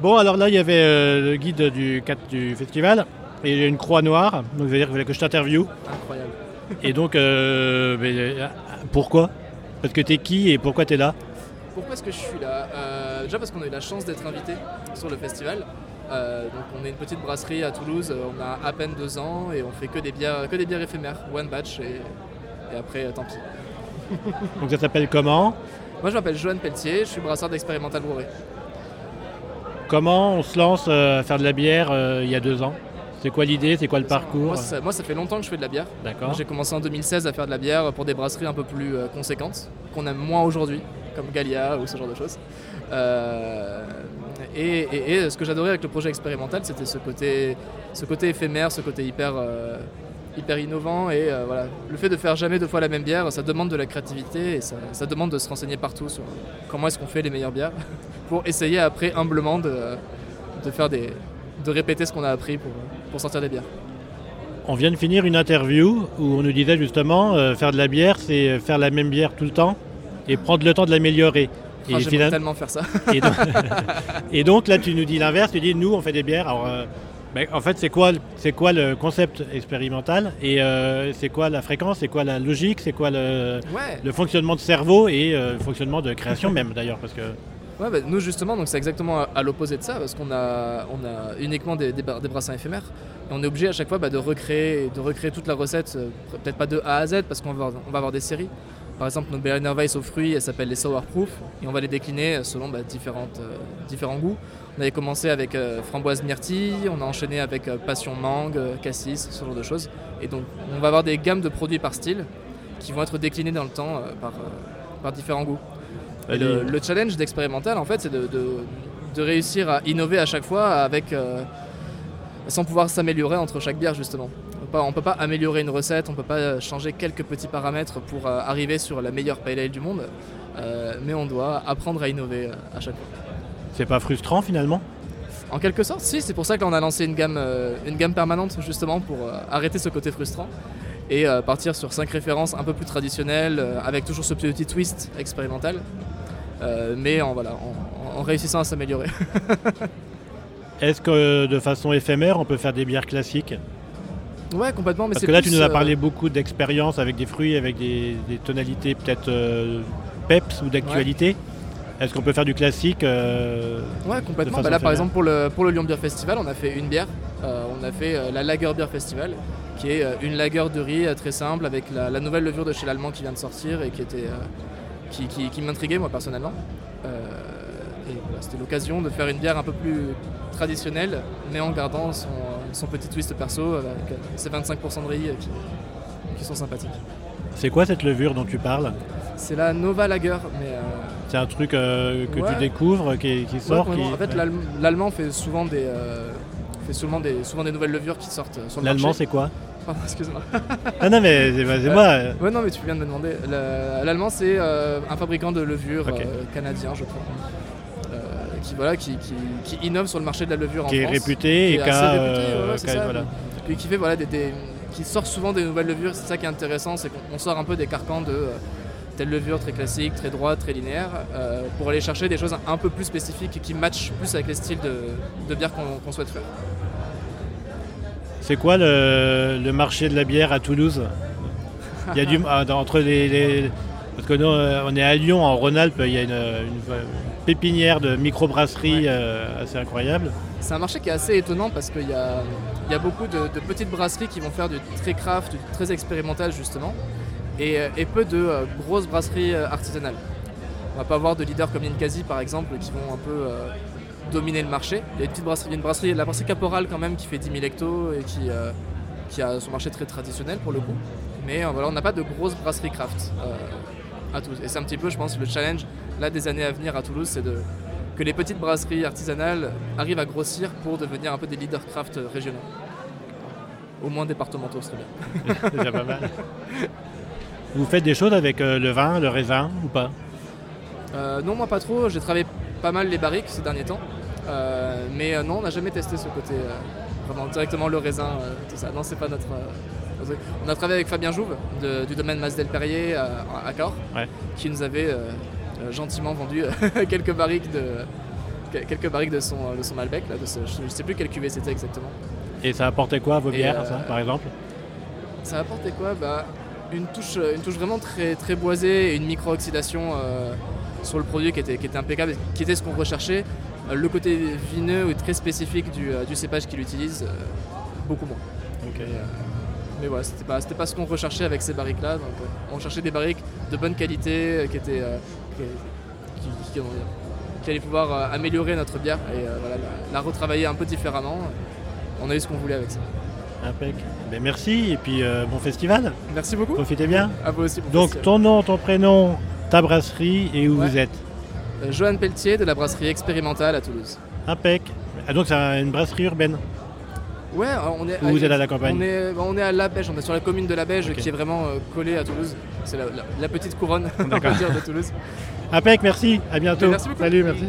Bon, alors là, il y avait euh, le guide du, du festival et j'ai une croix noire. Donc, ça veut dire qu'il fallait que je t'interviewe. Incroyable. Et donc, euh, mais, euh, pourquoi? Parce que t'es qui et pourquoi t'es là? Pourquoi est-ce que je suis là? Euh, Déjà parce qu'on a eu la chance d'être invité sur le festival. Euh, donc on est une petite brasserie à Toulouse, on a à peine deux ans et on fait que des bières, que des bières éphémères, one batch et, et après tant pis. Donc, ça s'appelle comment? Moi je m'appelle Johan Pelletier, je suis brasseur d'Expérimental Brewery. Comment on se lance euh, à faire de la bière euh, il y a deux ans? C'est quoi l'idée? C'est quoi le parcours? Moi ça, moi, ça fait longtemps que je fais de la bière. D'accord. J'ai commencé en 2016 à faire de la bière pour des brasseries un peu plus euh, conséquentes, qu'on aime moins aujourd'hui, comme Gallia ou ce genre de choses. Euh, et, et- et ce que j'adorais avec le projet expérimental, c'était ce côté, ce côté éphémère, ce côté hyper, euh, hyper innovant. Et euh, voilà, le fait de faire jamais deux fois la même bière, ça demande de la créativité et ça, ça demande de se renseigner partout sur comment est-ce qu'on fait les meilleures bières, pour essayer après humblement de, de faire des, de répéter ce qu'on a appris pour, pour sortir des bières. On vient de finir une interview où on nous disait justement euh, faire de la bière, c'est faire la même bière tout le temps et prendre le temps de l'améliorer. Ah, J'aimerais final- tellement faire ça. et, donc, et donc, là, tu nous dis l'inverse, tu dis nous, on fait des bières. Alors, euh, ben, en fait, c'est quoi, le- c'est quoi le concept expérimental et euh, c'est quoi la fréquence, c'est quoi la logique, c'est quoi le, Ouais. le fonctionnement de cerveau et euh, le fonctionnement de création même d'ailleurs parce que Ouais, bah, nous justement, donc c'est exactement à, à l'opposé de ça, parce qu'on a, on a uniquement des, des, bar- des brassins éphémères, et on est obligé à chaque fois bah, de, recréer, de recréer toute la recette, euh, peut-être pas de A à Z, parce qu'on va, avoir- on va avoir des séries. Par exemple, notre Berliner Weiss aux fruits, elle s'appelle les Sour Proof, et on va les décliner selon bah, différentes, euh, différents goûts. On avait commencé avec euh, framboise myrtille, on a enchaîné avec euh, passion mangue, cassis, ce genre de choses. Et donc on va avoir des gammes de produits par style qui vont être déclinés dans le temps par, par différents goûts. Et le, le challenge d'expérimental, en fait, c'est de, de- de réussir à innover à chaque fois avec, sans pouvoir s'améliorer entre chaque bière, justement. Pas- On ne peut pas améliorer une recette, on ne peut pas changer quelques petits paramètres pour euh, arriver sur la meilleure pale ale du monde, euh, mais on doit apprendre à innover euh, à chaque fois. c'est pas frustrant finalement? En quelque sorte, si, c'est pour ça qu'on a lancé une gamme, euh, une gamme permanente justement pour euh, arrêter ce côté frustrant et euh, partir sur cinq références un peu plus traditionnelles euh, avec toujours ce petit twist expérimental, euh, mais en, voilà, en, en réussissant à s'améliorer. Est-ce que euh, de façon éphémère, on peut faire des bières classiques? Ouais, complètement. Mais Parce que là, plus, tu nous as euh, parlé beaucoup d'expérience avec des fruits, avec des, des tonalités peut-être euh, peps ou d'actualité. Est-ce qu'on peut faire du classique euh, Ouais, complètement. Bah là, par exemple, pour le, pour le Lyon Beer Festival, on a fait une bière. Euh, on a fait euh, la Lager Beer Festival, qui est une lager de riz très simple avec la, la nouvelle levure de chez l'Allemand qui vient de sortir et qui était qui, qui- qui m'intriguait moi personnellement. Et voilà, c'était l'occasion de faire une bière un peu plus traditionnelle, mais en gardant son, son petit twist perso avec ses 25% de riz qui, qui sont sympathiques. C'est quoi cette levure dont tu parles C'est la Nova Lager, mais euh, C'est un truc euh, que Ouais. tu découvres, qui, qui sort Ouais, qui-. En fait, ouais. l'allemand fait souvent des euh, fait souvent des souvent des nouvelles levures qui sortent sur le L'allemand, c'est quoi excuse-moi. Ah non, mais c'est moi. Ouais, non, mais tu viens de me demander. Le- L'allemand, c'est un fabricant de levures canadien, je crois. Qui voilà, qui, qui, qui innove sur le marché de la levure qui en est France. réputé et qui est réputé, euh, c'est qui a- ça. voilà. Puis qui fait voilà des, des- qui sort souvent des nouvelles levures. C'est ça qui est intéressant, c'est qu'on on sort un peu des carcans de euh, telle levure très classique, très droite, très linéaire, euh, pour aller chercher des choses un peu plus spécifiques et qui matchent plus avec les styles de, de bière qu'on souhaite faire. C'est quoi le, le marché de la bière à Toulouse? Il y a du ah, entre les, les- parce que nous euh, on est à Lyon en Rhône-Alpes, il y a une, pépinière de microbrasseries Ouais. euh, assez incroyable. C'est un marché qui est assez étonnant parce qu'il y a, il y a beaucoup de, de petites brasseries qui vont faire du très craft, du très expérimental justement, et, euh, et peu de euh, grosses brasseries artisanales. On va pas avoir de leaders comme Ninkasi par exemple qui vont un peu euh, dominer le marché. Il y a une petite brasserie, une brasserie, la brasserie Caporal quand même qui fait 10 000 hectos et qui, qui a son marché très traditionnel pour le coup. Mais voilà, on n'a pas de grosses brasseries craft à. Et c'est un petit peu, je pense, le challenge là des années à venir à Toulouse, c'est de que les petites brasseries artisanales arrivent à grossir pour devenir un peu des leaders craft régionaux. Au moins départementaux, ce serait bien. C'est déjà pas mal. Vous faites des choses avec euh, le vin, le raisin ou pas? Euh, non, moi pas trop. J'ai travaillé pas mal les barriques ces derniers temps. Euh, mais non, on n'a jamais testé ce côté vraiment directement le raisin, tout ça. Non, c'est pas notre. Euh, on a travaillé avec Fabien Jouve de- du domaine Masdel Perrier à, à Cahors, Ouais. qui nous avait euh, euh, gentiment vendu euh, quelques barriques de, quelques barriques de son, de son Malbec, là, de ce- je ne sais plus quelle cuvée c'était exactement. Et ça apportait quoi à vos bières, euh, ça, par exemple? Ça a apporté quoi? Bah, une, touche, une touche vraiment très, très boisée et une micro-oxydation euh, sur le produit qui était, qui était impeccable, qui était ce qu'on recherchait. Euh, le côté vineux ou très spécifique du, euh, du cépage qu'il utilise, euh, beaucoup moins. Euh, mais voilà, c'était pas, pas ce qu'on recherchait avec ces barriques-là. Donc, euh, on cherchait des barriques de bonne qualité euh, qui, étaient, euh, qui, qui- qui- comment dire, qui allaient pouvoir améliorer notre bière et voilà, la, la retravailler un peu différemment. On a eu ce qu'on voulait avec ça. Impec. Ben, merci et puis euh, bon festival. Merci beaucoup. Profitez bien. À vous aussi. bon Donc festival. ton nom, ton prénom, ta brasserie et où Ouais. vous êtes. Euh, Johan Pelletier de la brasserie expérimentale à Toulouse. Impec. Ah, donc c'est une brasserie urbaine. Ouais, on est, Ou vous êtes à la campagne on est, on est à La Beige, on est sur la commune de La Beige Ok. qui est vraiment euh, collée à Toulouse. C'est la, la- la petite couronne, on dire, de Toulouse. Impec, merci. À bientôt. Merci beaucoup. Salut, merci.